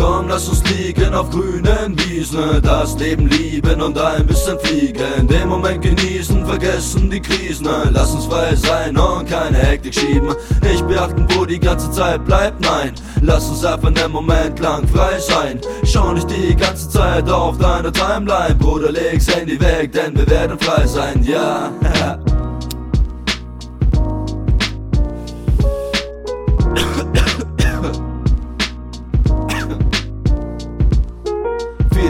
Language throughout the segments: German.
Komm, lass uns liegen auf grünen Wiesen, das Leben lieben und ein bisschen fliegen. Den Moment genießen, vergessen die Krisen. Lass uns frei sein und keine Hektik schieben. Nicht beachten, wo die ganze Zeit bleibt, nein. Lass uns einfach einen Moment lang frei sein. Schau nicht die ganze Zeit auf deine Timeline, Bruder, leg's Handy weg, denn wir werden frei sein, ja.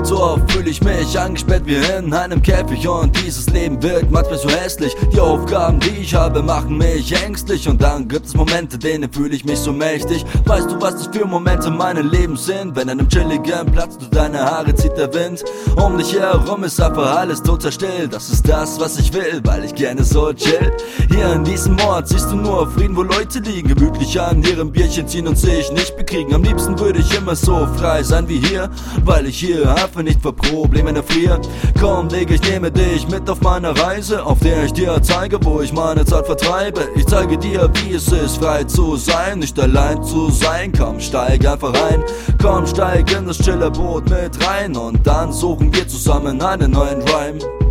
so oft fühle ich mich angesperrt wie in einem Käfig und dieses Leben wirkt manchmal so hässlich. Die Aufgaben, die ich habe, machen mich ängstlich und dann gibt es Momente, denen fühle ich mich so mächtig. Weißt du, was das für Momente in meinem Leben sind? Wenn an einem chilligen Platz durch deine Haare zieht der Wind. Um dich herum ist einfach alles total still. Das ist das, was ich will, weil ich gerne so chill. Hier in diesem Ort siehst du nur Frieden, wo Leute liegen, gemütlich an ihrem Bierchen ziehen und sich nicht bekriegen. Am liebsten würde ich immer so frei sein wie hier, weil ich hier einfach Kämpfe nicht für Probleme der Frier. Komm, Digga, ich nehme dich mit auf meine Reise, auf der ich dir zeige, wo ich meine Zeit vertreibe. Ich zeige dir, wie es ist, frei zu sein, nicht allein zu sein. Komm, steig einfach ein, komm, steig in das chille Boot mit rein und dann suchen wir zusammen einen neuen Rhyme.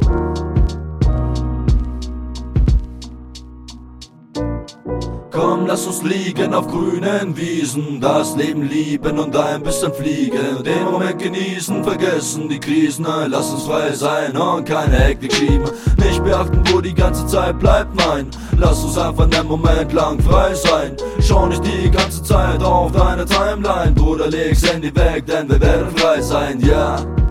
Komm, lass uns liegen auf grünen Wiesen, das Leben lieben und ein bisschen fliegen. Den Moment genießen, vergessen die Krisen. Lass uns frei sein und keine Hektik schieben. Nicht beachten, wo die ganze Zeit bleibt, nein. Lass uns einfach einen Moment lang frei sein. Schau nicht die ganze Zeit auf deine Timeline. Bruder, leg's Handy weg, denn wir werden frei sein, ja. Yeah.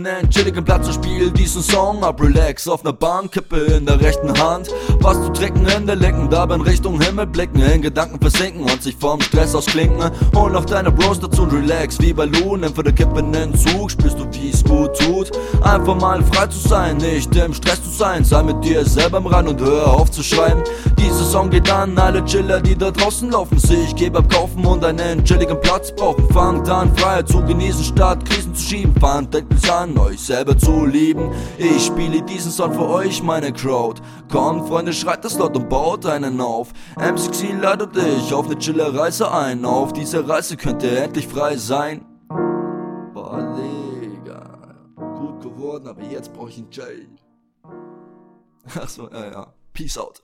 Suchte nen chilligen Platz und spiel diesen Song ab. Relax auf ner Bank, Kippe in der rechten Hand. Was zu trinken, Hände lecken, dabei in Richtung Himmel blicken, in Gedanken versinken und sich vom Stress ausklinken. Hol noch deine Bros dazu und relax wie Ballon. Nimm für der Kippe nen Zug, spürst du, wie's gut tut. Einfach mal frei zu sein, nicht im Stress zu sein. Sei mit dir selber im Rand und hör auf zu schreien. Dieser Song geht an alle Chiller, die da draußen laufen. Sich geb abkaufen und einen chilligen Platz brauchen. Fangt an, Freiheit zu genießen, statt Krisen zu schieben. Fand endlich an, euch selber zu lieben. Ich spiele diesen Song für euch, meine Crowd. Kommt, Freunde, schreit das laut und baut einen auf. MCX ladet dich auf ne chille Reise ein. Auf dieser Reise könnt ihr endlich frei sein. Boah, Digga. Gut geworden, aber jetzt brauch ich einen Jay. Achso, ja, ja. Peace out.